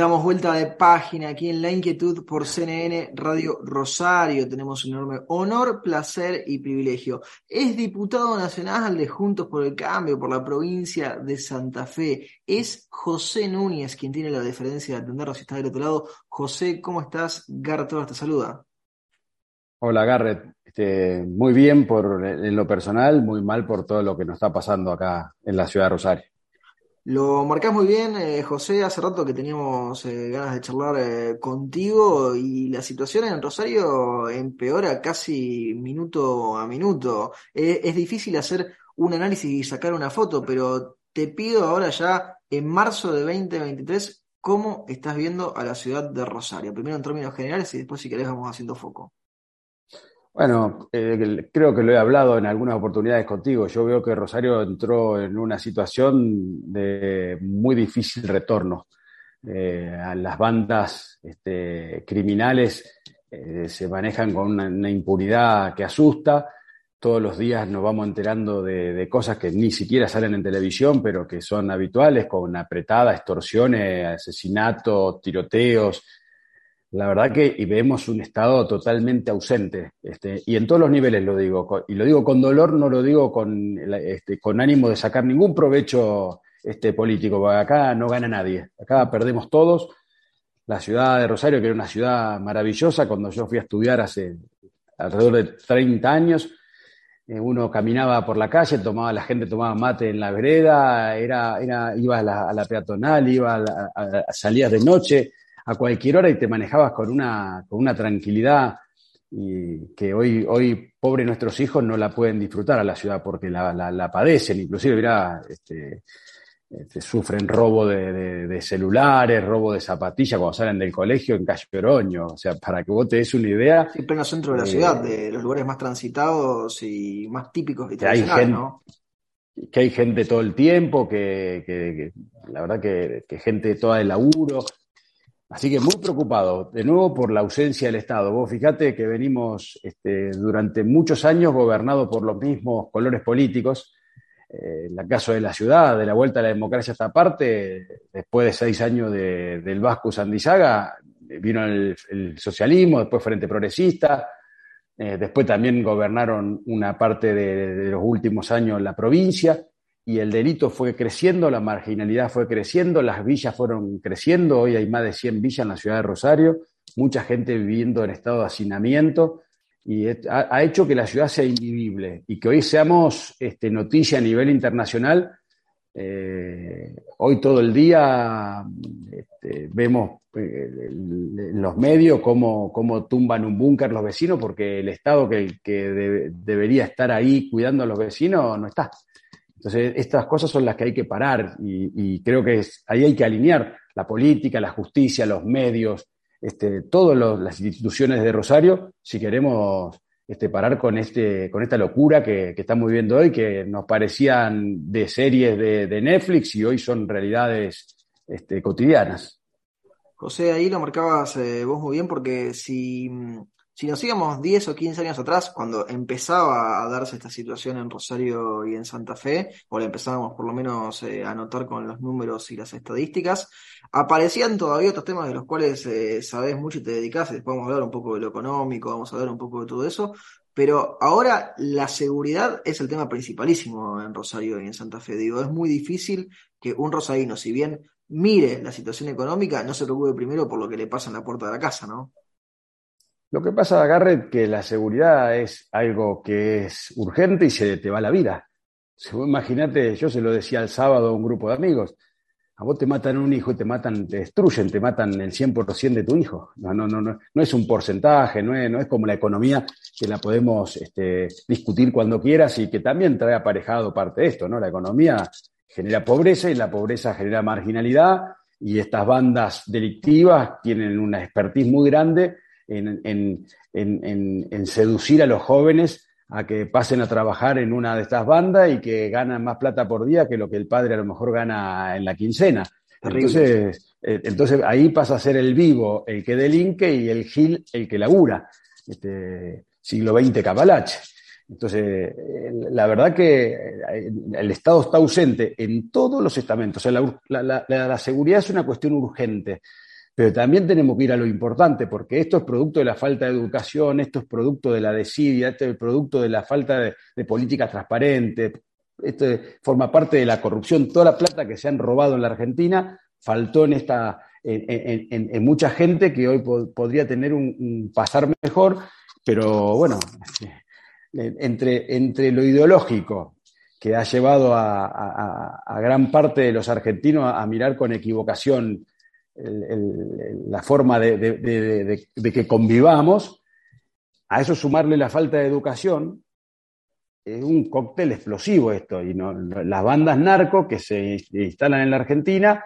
Damos vuelta de página aquí en La Inquietud por CNN Radio Rosario. Tenemos un enorme honor, placer y privilegio. Es diputado nacional de Juntos por el Cambio por la provincia de Santa Fe. Es José Núñez quien tiene la deferencia de atendernos si está del otro lado. José, ¿cómo estás? Garrett te saluda. Hola Garrett, este, muy bien por en lo personal, muy mal por todo lo que nos está pasando acá en la ciudad de Rosario. Lo marcás muy bien, eh, José. Hace rato que teníamos eh, ganas de charlar eh, contigo y la situación en Rosario empeora casi minuto a minuto. es difícil hacer un análisis y sacar una foto, pero te pido ahora ya, en marzo de 2023, ¿cómo estás viendo a la ciudad de Rosario? Primero en términos generales y después, si querés, vamos haciendo foco. Bueno, eh, creo que lo he hablado en algunas oportunidades contigo. Yo veo que Rosario entró en una situación de muy difícil retorno. Eh, las bandas este, criminales eh, se manejan con una, impunidad que asusta. Todos los días nos vamos enterando de, cosas que ni siquiera salen en televisión, pero que son habituales, con apretada, extorsiones, asesinatos, tiroteos, la verdad que vemos un Estado totalmente ausente, este, y en todos los niveles lo digo, y lo digo con dolor, no lo digo con, este, con ánimo de sacar ningún provecho este, político, porque acá no gana nadie, acá perdemos todos. La ciudad de Rosario, que era una ciudad maravillosa, cuando yo fui a estudiar hace alrededor de 30 años, eh, uno caminaba por la calle, tomaba, la gente tomaba mate en la vereda, era, era, iba a la, peatonal, iba a, a, salías de noche, a cualquier hora y te manejabas con una, con una tranquilidad y que hoy, hoy, pobre nuestros hijos, no la pueden disfrutar a la ciudad porque la, la, padecen, inclusive, mirá, este, este, sufren robo de, celulares, robo de zapatillas cuando salen del colegio en Calle Oroño. O sea, para que vos te des una idea. Sí, pleno centro de la eh, ciudad, de los lugares más transitados y más típicos de que hay gente, Que hay gente todo el tiempo, que, que, la verdad que, que gente toda de laburo, Así que muy preocupado, de nuevo, por la ausencia del Estado. Vos fíjate que venimos este, durante muchos años gobernados por los mismos colores políticos. Eh, en el caso de la ciudad, de la vuelta a la democracia esta parte, después de seis años del Vasco Sandizaga, vino el, socialismo, después Frente Progresista, eh, después también gobernaron una parte de los últimos años la provincia y el delito fue creciendo, la marginalidad fue creciendo, las villas fueron creciendo, hoy hay más de 100 villas en la ciudad de Rosario, mucha gente viviendo en estado de hacinamiento y ha, hecho que la ciudad sea invivible y que hoy seamos este, noticia a nivel internacional. Eh, hoy todo el día este, vemos eh, en los medios cómo, cómo, tumban un búnker los vecinos porque el Estado que debería estar ahí cuidando a los vecinos no está. Entonces, estas cosas son las que hay que parar y, creo que ahí hay que alinear la política, la justicia, los medios, este, todas las instituciones de Rosario, si queremos este, parar con, este, con esta locura que, estamos viviendo hoy, que nos parecían de series de, Netflix y hoy son realidades este, cotidianas. José, ahí lo marcabas eh, vos muy bien, porque si si nos íbamos 10 o 15 años atrás, cuando empezaba a darse esta situación en Rosario y en Santa Fe, o la empezábamos por lo menos eh, a notar con los números y las estadísticas, aparecían todavía otros temas de los cuales eh, sabés mucho y te dedicás, después vamos a hablar un poco de lo económico, vamos a hablar un poco de todo eso, pero ahora la seguridad es el tema principalísimo en Rosario y en Santa Fe. Digo, es muy difícil que un rosarino, si bien mire la situación económica, no se preocupe primero por lo que le pasa en la puerta de la casa, ¿no? Lo que pasa, Garrett, que la seguridad es algo que es urgente y se te va la vida. Imagínate, yo se lo decía el sábado a un grupo de amigos, a vos te matan un hijo y te matan, te destruyen, te matan el 100% de tu hijo. No, no, no, no, no es un porcentaje, no es, no es como la economía que la podemos este, discutir cuando quieras y que también trae aparejado parte de esto, ¿no? La economía genera pobreza y la pobreza genera marginalidad y estas bandas delictivas tienen una expertise muy grande en, en, en, en seducir a los jóvenes a que pasen a trabajar en una de estas bandas y que ganan más plata por día que lo que el padre a lo mejor gana en la quincena. Entonces, eh, entonces ahí pasa a ser el vivo el que delinque y el gil el que labura. Este, siglo XX Cabalache. Entonces, eh, la verdad que eh, el Estado está ausente en todos los estamentos. O sea, la, seguridad es una cuestión urgente, pero también tenemos que ir a lo importante, porque esto es producto de la falta de educación, esto es producto de la desidia, esto es producto de la falta de, de política transparente, esto forma parte de la corrupción. Toda la plata que se han robado en la Argentina faltó en esta, en, mucha gente que hoy podría tener un, pasar mejor, pero bueno, entre, entre lo ideológico que ha llevado a, gran parte de los argentinos a, mirar con equivocación la forma de, que convivamos, a eso sumarle la falta de educación, es un cóctel explosivo esto. Y no, las bandas narcos que se instalan en la Argentina,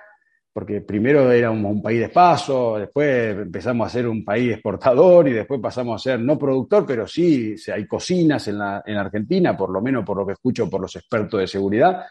porque primero era un, país de paso, después empezamos a ser un país exportador y después pasamos a ser no productor, pero sí hay cocinas en la, en Argentina, por lo menos por lo que escucho por los expertos de seguridad,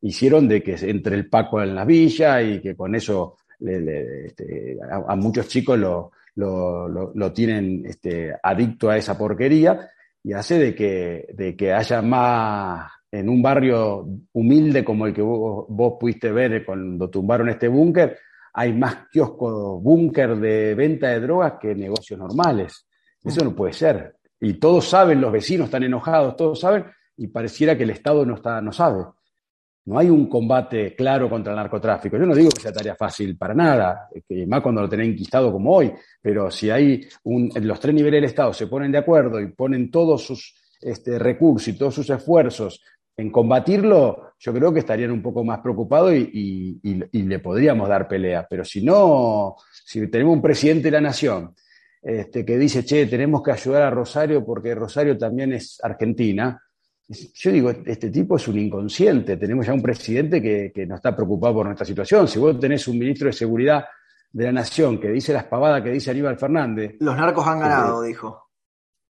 hicieron de que entre el Paco en la villa y que con eso este, a, muchos chicos lo, lo, lo, tienen este, adicto a esa porquería y hace de que, de que haya más, en un barrio humilde como el que vos, pudiste ver cuando tumbaron este búnker, hay más kioscos búnker de venta de drogas que negocios normales. Eso no puede ser. Y todos saben, los vecinos están enojados, todos saben, y pareciera que el Estado no, está, no sabe. No hay un combate claro contra el narcotráfico. Yo no digo que sea tarea fácil para nada, que más cuando lo tenés enquistado como hoy, pero si hay un, los tres niveles del Estado se ponen de acuerdo y ponen todos sus este, recursos y todos sus esfuerzos en combatirlo, yo creo que estarían un poco más preocupados y, le podríamos dar pelea. Pero si no, si tenemos un presidente de la nación este, que dice, che, tenemos que ayudar a Rosario porque Rosario también es Argentina, yo digo, este tipo es un inconsciente. Tenemos ya un presidente que, no está preocupado por nuestra situación. Si vos tenés un ministro de Seguridad de la Nación que dice las pavadas que dice Aníbal Fernández. Los narcos han ganado, dijo.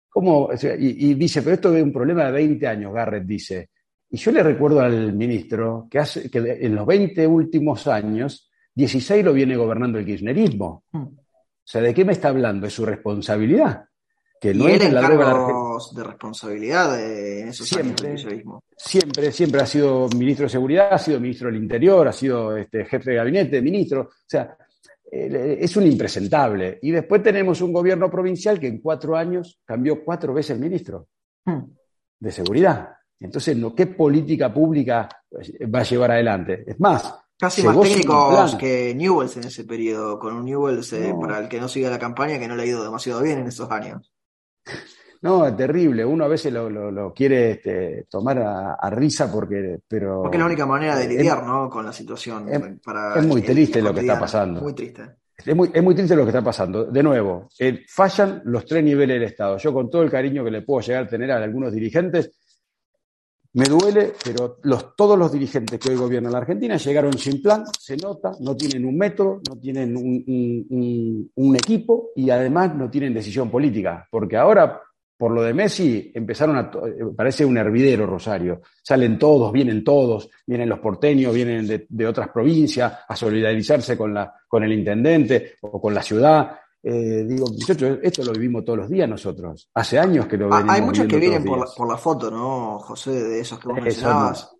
¿Cómo? Y, dice, pero esto es un problema de 20 años, Garrett dice. Y yo le recuerdo al ministro que, hace, que en los 20 últimos años, 16 lo viene gobernando el kirchnerismo. Hmm. O sea, ¿de qué me está hablando? Es su responsabilidad que no es la de responsabilidad en esos siempre, Siempre, siempre ha sido ministro de Seguridad, ha sido ministro del Interior, ha sido este, jefe de gabinete, ministro. O sea, es un impresentable. Y después tenemos un gobierno provincial que en cuatro años cambió cuatro veces el ministro hmm. de Seguridad. Entonces, ¿qué política pública va a llevar adelante? Es más, Casi más técnicos que Newells en ese periodo, con un Newells eh, para el que no siga la campaña que no le ha ido demasiado bien en esos años. No, es terrible. Uno a veces lo, quiere este, tomar a, risa porque, pero. Porque es la única manera de lidiar, ¿no? Con la situación. Es, muy triste lo que está pasando. Muy triste. Es muy, es muy triste lo que está pasando. De nuevo, eh, fallan los tres niveles del Estado. Yo, con todo el cariño que le puedo llegar a tener a algunos dirigentes, me duele, pero los, todos los dirigentes que hoy gobiernan la Argentina llegaron sin plan, se nota, no tienen un método, no tienen un, equipo y además no tienen decisión política. Porque ahora, por lo de Messi, empezaron a. Parece un hervidero, Rosario. Salen todos, vienen todos, vienen los porteños, vienen de, de otras provincias a solidarizarse con, la, con el intendente o con la ciudad. Eh, digo, esto lo vivimos todos los días nosotros. Hace años que lo ah, venimos Hay muchos que vienen por la, por la, foto, ¿no, José? De esos que vos mencionabas.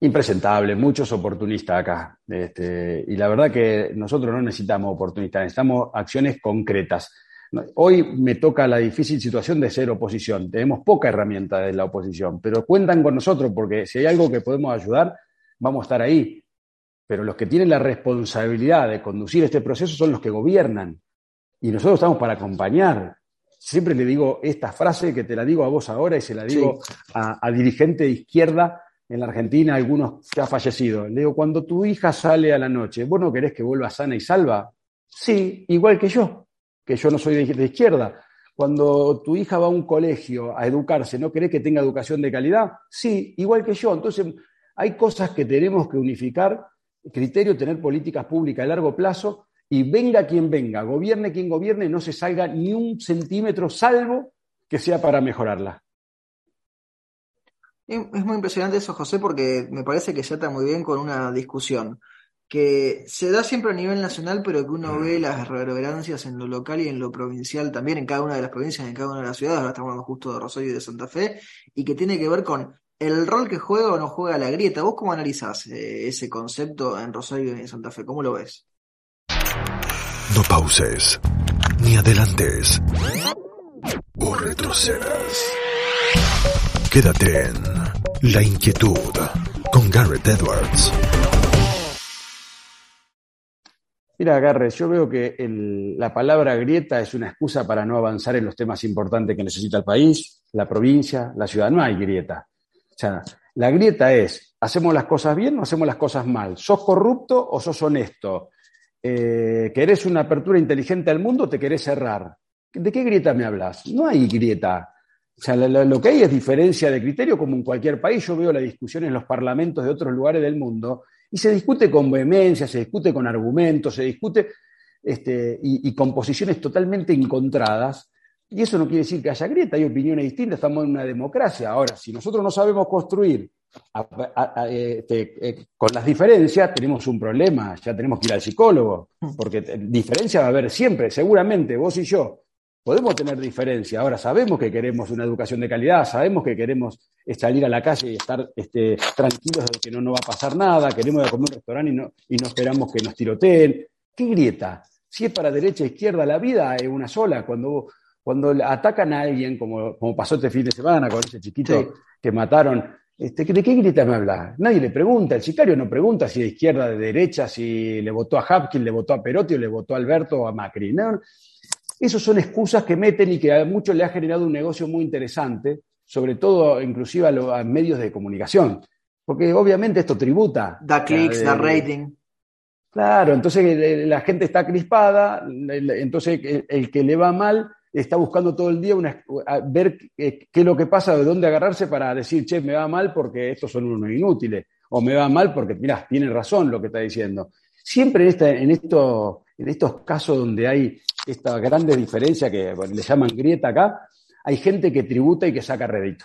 Impresentable, muchos oportunistas acá. Este, y la verdad que nosotros no necesitamos oportunistas, necesitamos acciones concretas. Hoy me toca la difícil situación de ser oposición. Tenemos poca herramienta de la oposición, pero cuentan con nosotros porque si hay algo que podemos ayudar, vamos a estar ahí. Pero los que tienen la responsabilidad de conducir este proceso son los que gobiernan. Y nosotros estamos para acompañar. Siempre le digo esta frase que te la digo a vos ahora y se la digo a, dirigente de izquierda en la Argentina, algunos que ha fallecido. Le digo, cuando tu hija sale a la noche, ¿vos no querés que vuelva sana y salva? Sí, igual que yo, que yo no soy de, izquierda. Cuando tu hija va a un colegio a educarse, ¿no querés que tenga educación de calidad? Sí, igual que yo. Entonces, hay cosas que tenemos que unificar, criterio, tener políticas públicas a largo plazo y venga quien venga, gobierne quien gobierne, no se salga ni un centímetro, salvo que sea para mejorarla. Es muy impresionante eso, José, porque me parece que se ata muy bien con una discusión que se da siempre a nivel nacional, pero que uno ve las reverberancias en lo local y en lo provincial también, en cada una de las provincias, en cada una de las ciudades, ahora estamos hablando justo de Rosario y de Santa Fe, y que tiene que ver con el rol que juega o no juega la grieta. ¿Vos cómo analizás eh, ese concepto en Rosario y en Santa Fe? ¿Cómo lo ves? No pauses, ni adelantes, o retrocedas. Quédate en La Inquietud con Garrett Edwards. Mira, Garrett, yo veo que la palabra grieta es una excusa para no avanzar en los temas importantes que necesita el país, la provincia, la ciudad. No hay grieta. O sea, la grieta es, ¿hacemos las cosas bien o hacemos las cosas mal? ¿Sos corrupto o sos honesto? Eh, ¿Querés una apertura inteligente al mundo o te querés cerrar? ¿De qué grieta me hablas? No hay grieta. O sea, lo, que hay es diferencia de criterio, como en cualquier país. Yo veo la discusión en los parlamentos de otros lugares del mundo y se discute con vehemencia, se discute con argumentos, se discute este, y, con posiciones totalmente encontradas. Y eso no quiere decir que haya grieta, hay opiniones distintas, estamos en una democracia. Ahora, si nosotros no sabemos construir este, eh, con las diferencias, tenemos un problema, ya tenemos que ir al psicólogo, porque diferencia va a haber siempre, seguramente vos y yo podemos tener diferencia. Ahora sabemos que queremos una educación de calidad, sabemos que queremos salir a la calle y estar este, tranquilos de que no nos va a pasar nada, queremos ir a comer un restaurante y no, y no esperamos que nos tiroteen. ¿Qué grieta? Si es para derecha e izquierda, la vida es una sola. Cuando, cuando atacan a alguien, como, como pasó este fin de semana con ese chiquito que mataron, este, ¿de qué grieta me habla? Nadie le pregunta, el sicario no pregunta si de izquierda, de derecha, si le votó a Hapkin, le votó a Perotti o le votó a Alberto o a Macri. No, esas son excusas que meten y que a muchos le ha generado un negocio muy interesante, sobre todo inclusive a los medios de comunicación, porque obviamente esto tributa. Da clics, da rating. Claro, entonces eh, la gente está crispada, entonces el que le va mal está buscando todo el día ver qué es lo que pasa, de dónde agarrarse para decir, che, me va mal porque estos son unos inútiles, o me va mal porque, mirá, tiene razón lo que está diciendo. Siempre en, en, esto, en estos casos donde hay esta grande diferencia que le llaman grieta acá, hay gente que tributa y que saca rédito.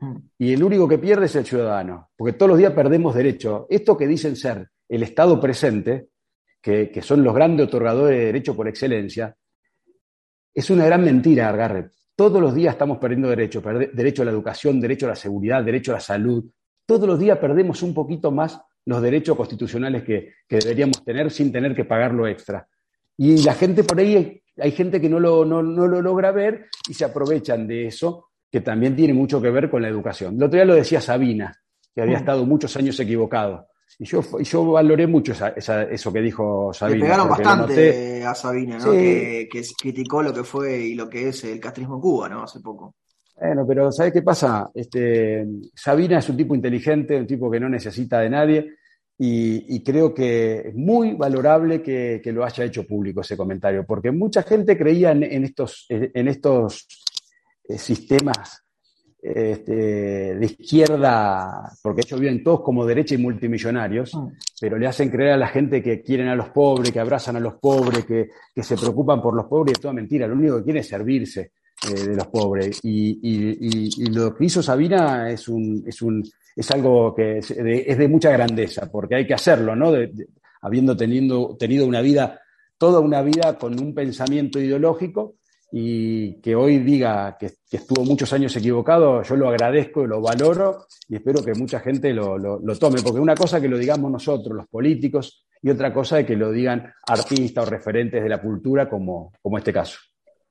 Mm. Y el único que pierde es el ciudadano, porque todos los días perdemos derechos. Esto que dicen ser el Estado presente, que, son los grandes otorgadores de derecho por excelencia, es una gran mentira, Garrett. Todos los días estamos perdiendo derechos, derecho a la educación, derecho a la seguridad, derecho a la salud. Todos los días perdemos un poquito más los derechos constitucionales que, deberíamos tener sin tener que pagar lo extra. Y la gente por ahí, hay gente que no lo, no, lo logra ver y se aprovechan de eso, que también tiene mucho que ver con la educación. El otro día lo decía Sabina, que había mm. estado muchos años equivocado. Y yo, yo valoré mucho eso que dijo Sabina. Le pegaron bastante a Sabina, ¿no? Que, que, criticó lo que fue y lo que es el castrismo en Cuba, ¿no? Hace poco. Bueno, pero ¿sabes qué pasa? Este, Sabina es un tipo inteligente, un tipo que no necesita de nadie, y, creo que es muy valorable que, lo haya hecho público ese comentario, porque mucha gente creía en, estos, en estos eh, sistemas este, de izquierda, porque ellos viven todos como derecha y multimillonarios, mm. pero le hacen creer a la gente que quieren a los pobres, que abrazan a los pobres, que, que se preocupan por los pobres, y es toda mentira, lo único que quieren es servirse. Eh, de los pobres. Y, lo que hizo Sabina es, un, es, un, es algo que es de, mucha grandeza, porque hay que hacerlo, ¿no? habiendo teniendo, tenido una vida, toda una vida con un pensamiento ideológico y que hoy diga que, estuvo muchos años equivocado, yo lo agradezco, y lo valoro y espero que mucha gente lo, lo, tome, porque una cosa que lo digamos nosotros, los políticos, y otra cosa es que lo digan artistas o referentes de la cultura como, como este caso.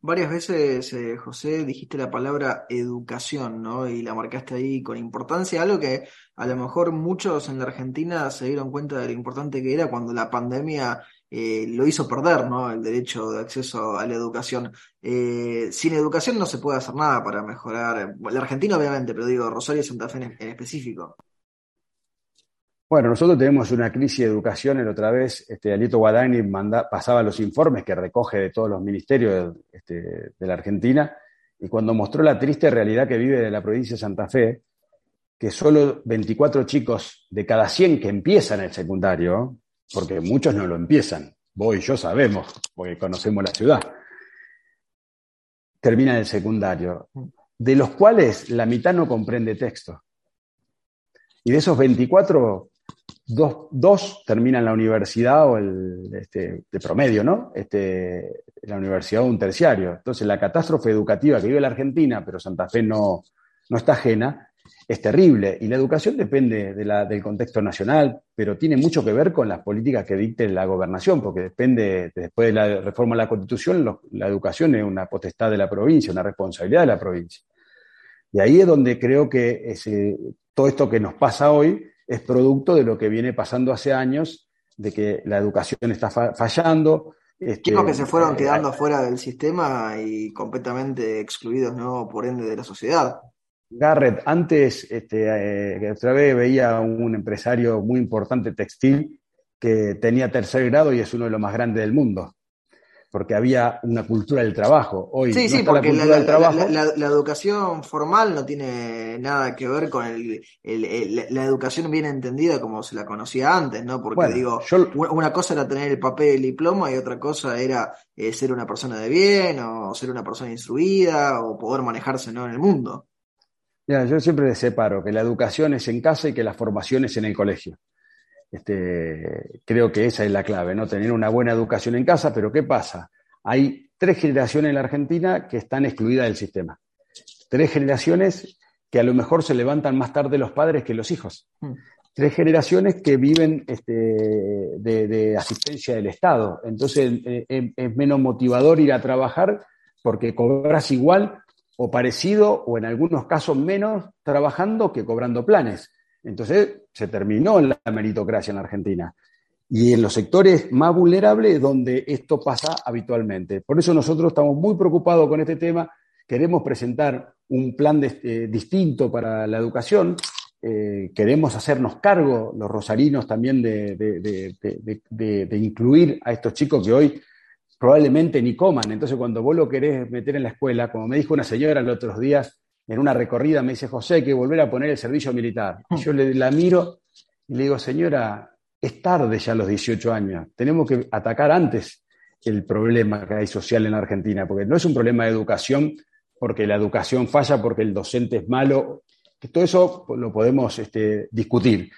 Varias veces, eh, José, dijiste la palabra educación, ¿no? Y la marcaste ahí con importancia, algo que a lo mejor muchos en la Argentina se dieron cuenta de lo importante que era cuando la pandemia eh, lo hizo perder, ¿no? El derecho de acceso a la educación. Eh, sin educación no se puede hacer nada para mejorar, la Argentina obviamente, pero digo, Rosario y Santa Fe en específico. Bueno, nosotros tenemos una crisis de educación. El otra vez, este, Alito Guadagni pasaba los informes que recoge de todos los ministerios este, de la Argentina y cuando mostró la triste realidad que vive de la provincia de Santa Fe, que solo 24 chicos de cada 100 que empiezan el secundario, porque muchos no lo empiezan, vos y yo sabemos, porque conocemos la ciudad, terminan el secundario, de los cuales la mitad no comprende texto. Y de esos 24, dos, terminan la universidad o el este, de promedio, ¿no? Este, la universidad o un terciario. Entonces, la catástrofe educativa que vive la Argentina, pero Santa Fe no, no está ajena, es terrible. Y la educación depende del contexto nacional, pero tiene mucho que ver con las políticas que dicte la gobernación, porque depende, después de la reforma de la Constitución, la educación es una potestad de la provincia, una responsabilidad de la provincia. Y ahí es donde creo que todo esto que nos pasa hoy es producto de lo que viene pasando hace años, de que la educación está fallando. Este, Chicos que se fueron eh, quedando fuera del sistema y completamente excluidos, ¿no? Por ende, de la sociedad. Garrett, antes, este, eh, otra vez veía un empresario muy importante textil que tenía tercer grado y es uno de los más grandes del mundo porque había una cultura del trabajo. Hoy sí, sí, porque la, educación formal no tiene nada que ver con el, la educación bien entendida como se la conocía antes, ¿no? Porque digo, una cosa era tener el papel y el diploma y otra cosa era eh, ser una persona de bien o ser una persona instruida o poder manejarse ¿no? en el mundo. Ya, yo siempre separo que la educación es en casa y que la formación es en el colegio. Este, creo que esa es la clave, ¿no? Tener una buena educación en casa, pero ¿qué pasa? Hay tres generaciones en la Argentina que están excluidas del sistema. Tres generaciones que a lo mejor se levantan más tarde los padres que los hijos. Mm. Tres generaciones que viven este, de, asistencia del Estado. Entonces eh, eh, es menos motivador ir a trabajar porque cobras igual o parecido o en algunos casos menos trabajando que cobrando planes. Entonces se terminó la meritocracia en la Argentina. Y en los sectores más vulnerables donde esto pasa habitualmente. Por eso nosotros estamos muy preocupados con este tema. Queremos presentar un plan eh, distinto para la educación. Eh, queremos hacernos cargo, los rosarinos, también de, de, incluir a estos chicos que hoy probablemente ni coman. Entonces, cuando vos lo querés meter en la escuela, como me dijo una señora los otros días, en una recorrida me dice, José, que volver a poner el servicio militar. Y yo le, la miro y le digo, señora, es tarde ya a los 18 años, tenemos que atacar antes el problema que hay social en la Argentina, porque no es un problema de educación, porque la educación falla, porque el docente es malo, que todo eso lo podemos este, discutir.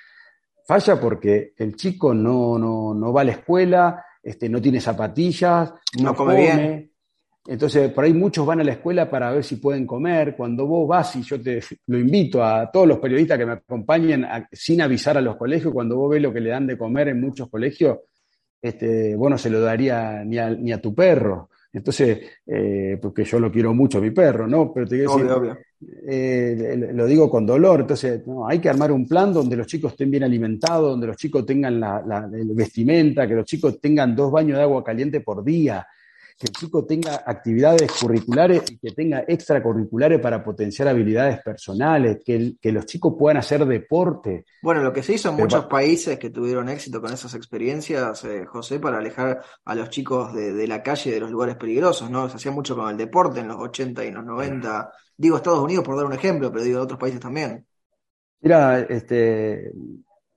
Falla porque el chico no, no, no va a la escuela, este, no tiene zapatillas, no, come, bien entonces, por ahí muchos van a la escuela para ver si pueden comer. Cuando vos vas, y yo te lo invito a todos los periodistas que me acompañen sin avisar a los colegios, cuando vos ves lo que le dan de comer en muchos colegios, este, vos no se lo daría ni a, ni a tu perro. Entonces, eh, porque yo lo quiero mucho a mi perro, ¿no? Pero te quiero decir, eh, lo digo con dolor. Entonces, hay que armar un plan donde los chicos estén bien alimentados, donde los chicos tengan la, la vestimenta, que los chicos tengan dos baños de agua caliente por día, que el chico tenga actividades curriculares y que tenga extracurriculares para potenciar habilidades personales, que, que los chicos puedan hacer deporte. Bueno, lo que se hizo en muchos países que tuvieron éxito con esas experiencias, eh, José, para alejar a los chicos de, la calle, de los lugares peligrosos, ¿no? Se hacía mucho con el deporte en los 80 y en los 90. Digo Estados Unidos por dar un ejemplo, pero digo otros países también. Mira, este,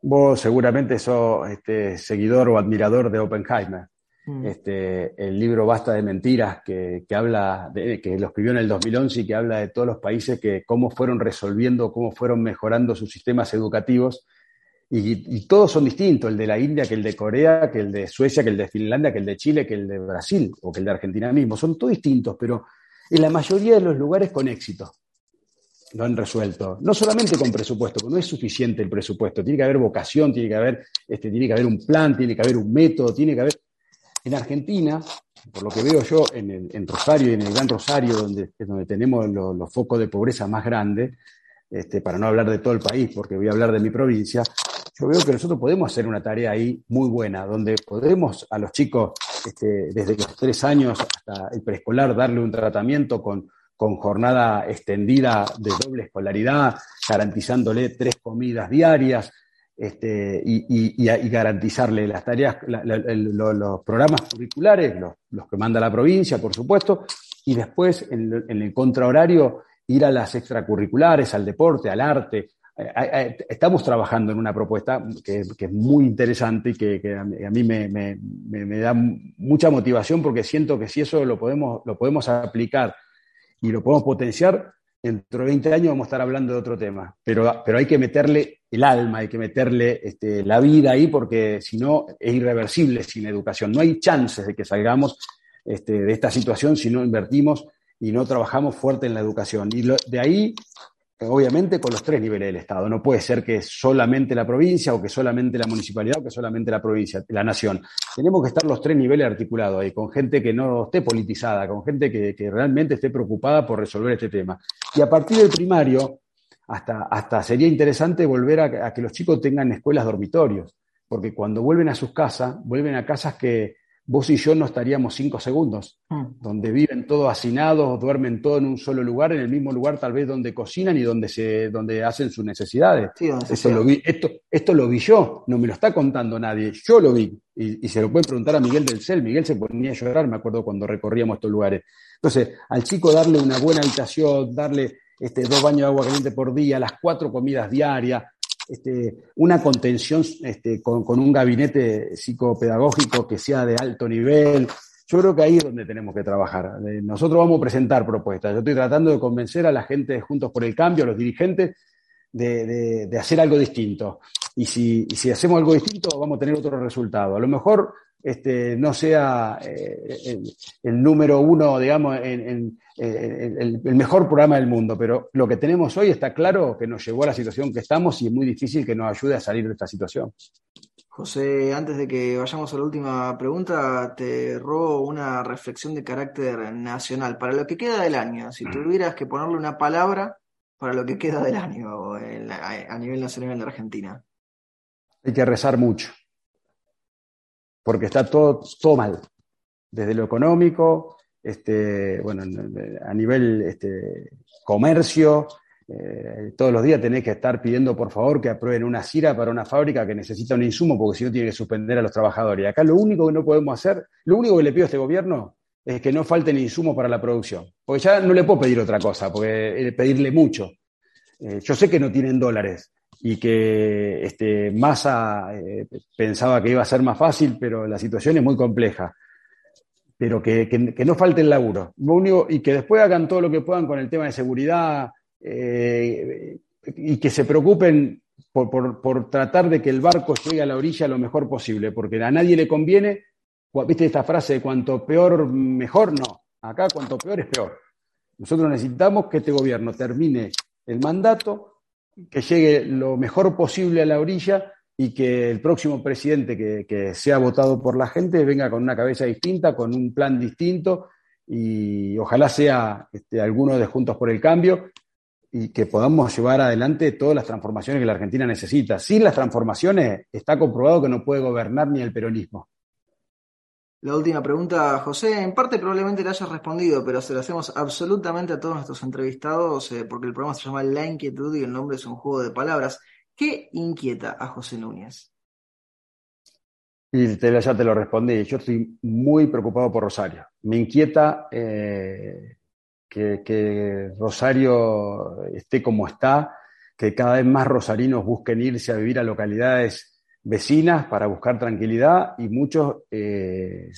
vos seguramente sos este, seguidor o admirador de Oppenheimer. Mm. Este, el libro Basta de Mentiras, que, habla, de, que lo escribió en el 2011 y que habla de todos los países que cómo fueron resolviendo, cómo fueron mejorando sus sistemas educativos. Y, todos son distintos, el de la India, que el de Corea, que el de Suecia, que el de Finlandia, que el de Chile, que el de Brasil o que el de Argentina mismo. Son todos distintos, pero en la mayoría de los lugares con éxito lo han resuelto. No solamente con presupuesto, no es suficiente el presupuesto, tiene que haber vocación, tiene que haber, este, tiene que haber un plan, tiene que haber un método, tiene que haber en Argentina, por lo que veo yo en, el, Rosario y en el Gran Rosario, donde, donde tenemos los focos de pobreza más grandes, este, para no hablar de todo el país, porque voy a hablar de mi provincia, yo veo que nosotros podemos hacer una tarea ahí muy buena, donde podemos a los chicos, este, desde los tres años hasta el preescolar, darle un tratamiento con, con jornada extendida de doble escolaridad, garantizándole tres comidas diarias, este, y, garantizarle las tareas, los programas curriculares, los, que manda la provincia, por supuesto, y después en, el contrahorario ir a las extracurriculares, al deporte, al arte. Eh, estamos trabajando en una propuesta que, es muy interesante y que, a mí me, da mucha motivación porque siento que si eso lo podemos, lo podemos aplicar y lo podemos potenciar, dentro de 20 años vamos a estar hablando de otro tema, pero, pero hay que meterle el alma, hay que meterle este, la vida ahí, porque si no es irreversible sin educación. No hay chances de que salgamos este, de esta situación si no invertimos y no trabajamos fuerte en la educación. Y de ahí obviamente con los tres niveles del Estado. No puede ser que solamente la provincia o que solamente la municipalidad o que solamente la provincia, la nación. Tenemos que estar los tres niveles articulados ahí, con gente que no esté politizada, con gente que, realmente esté preocupada por resolver este tema. Y a partir del primario, hasta, hasta sería interesante volver a que los chicos tengan escuelas dormitorios, porque cuando vuelven a sus casas, vuelven a casas que, vos y yo no estaríamos cinco segundos, mm. donde viven todos hacinados, duermen todos en un solo lugar, en el mismo lugar tal vez donde cocinan y donde, se, donde hacen sus necesidades. lo vi, esto, esto lo vi yo, no me lo está contando nadie, yo lo vi. Y, se lo pueden preguntar a Miguel del Cel, Miguel se ponía a llorar, me acuerdo cuando recorríamos estos lugares. Entonces, al chico darle una buena habitación, darle este, dos baños de agua caliente por día, las cuatro comidas diarias, este, una contención este, con, un gabinete psicopedagógico que sea de alto nivel. Yo creo que ahí es donde tenemos que trabajar. Eh, nosotros vamos a presentar propuestas. Yo estoy tratando de convencer a la gente Juntos por el Cambio, a los dirigentes, de, hacer algo distinto. Y si, y si, hacemos algo distinto, vamos a tener otro resultado. A lo mejor este, no sea eh, el, número uno, digamos, en, el, mejor programa del mundo, pero lo que tenemos hoy está claro que nos llevó a la situación que estamos y es muy difícil que nos ayude a salir de esta situación. José, antes de que vayamos a la última pregunta, te robo una reflexión de carácter nacional. Para lo que queda del año, si tuvieras que ponerle una palabra para lo que queda del año a nivel nacional en la Argentina. Hay que rezar mucho porque está todo, todo mal, desde lo económico, este, bueno, a nivel este, comercio, eh, todos los días tenés que estar pidiendo por favor que aprueben una CIRA para una fábrica que necesita un insumo porque si no tiene que suspender a los trabajadores. Y acá lo único que no podemos hacer, lo único que le pido a este gobierno es que no falten insumos para la producción. Porque ya no le puedo pedir otra cosa, porque eh, pedirle mucho. Eh, yo sé que no tienen dólares, y que este, Massa eh, pensaba que iba a ser más fácil, pero la situación es muy compleja. Pero que, no falte el laburo. y que después hagan todo lo que puedan con el tema de seguridad eh, y que se preocupen por, tratar de que el barco llegue a la orilla lo mejor posible, porque a nadie le conviene, viste esta frase de cuanto peor, mejor, no. Acá cuanto peor es peor. Nosotros necesitamos que este gobierno termine el mandato, que llegue lo mejor posible a la orilla y que el próximo presidente que, sea votado por la gente venga con una cabeza distinta, con un plan distinto y ojalá sea este, alguno de Juntos por el Cambio y que podamos llevar adelante todas las transformaciones que la Argentina necesita. Sin las transformaciones está comprobado que no puede gobernar ni el peronismo. La última pregunta, José, en parte probablemente la hayas respondido, pero se la hacemos absolutamente a todos nuestros entrevistados, eh, porque el programa se llama La Inquietud y el nombre es un juego de palabras. ¿Qué inquieta a José Núñez? Y ya te lo respondí. Yo estoy muy preocupado por Rosario. Me inquieta eh, que, Rosario esté como está, que cada vez más rosarinos busquen irse a vivir a localidades vecinas para buscar tranquilidad y muchos eh,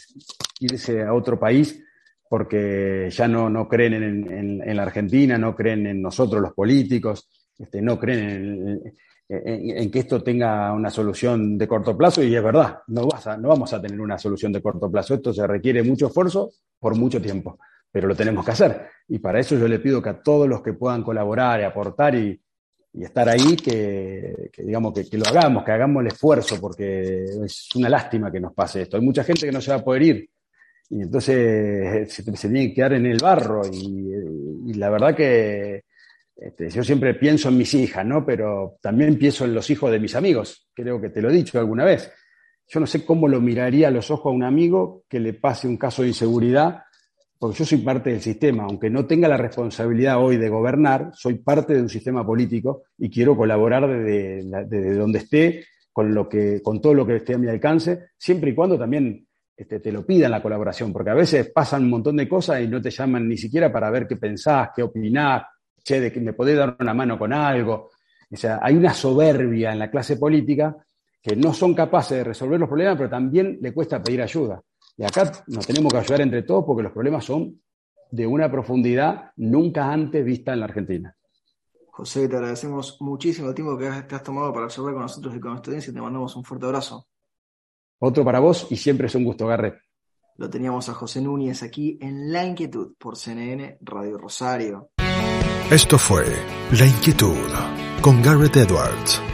irse a otro país porque ya no, no creen en, la Argentina, no creen en nosotros los políticos, este, no creen en, que esto tenga una solución de corto plazo. Y es verdad, no, vas no vamos a tener una solución de corto plazo, esto se requiere mucho esfuerzo por mucho tiempo, pero lo tenemos que hacer. Y para eso yo le pido que a todos los que puedan colaborar y aportar y, y estar ahí, que, digamos que, lo hagamos, que hagamos el esfuerzo, porque es una lástima que nos pase esto. Hay mucha gente que no se va a poder ir y entonces se, tiene que quedar en el barro y, la verdad que este, yo siempre pienso en mis hijas, ¿no? Pero también pienso en los hijos de mis amigos, creo que te lo he dicho alguna vez. Yo no sé cómo lo miraría a los ojos a un amigo que le pase un caso de inseguridad porque yo soy parte del sistema, aunque no tenga la responsabilidad hoy de gobernar, soy parte de un sistema político y quiero colaborar desde, donde esté, con, lo que, con todo lo que esté a mi alcance, siempre y cuando también este, te lo pidan la colaboración, porque a veces pasan un montón de cosas y no te llaman ni siquiera para ver qué pensás, qué opinás, che, de que me podés dar una mano con algo. O sea, hay una soberbia en la clase política que no son capaces de resolver los problemas, pero también le cuesta pedir ayuda. Y acá nos tenemos que ayudar entre todos porque los problemas son de una profundidad nunca antes vista en la Argentina. José, te agradecemos muchísimo el tiempo que te has tomado para charlar con nosotros y con nuestra audiencia y te mandamos un fuerte abrazo. Otro para vos y siempre es un gusto, Garret. Lo teníamos a José Núñez aquí en La Inquietud por CNN Radio Rosario. Esto fue La Inquietud con Garrett Edwards.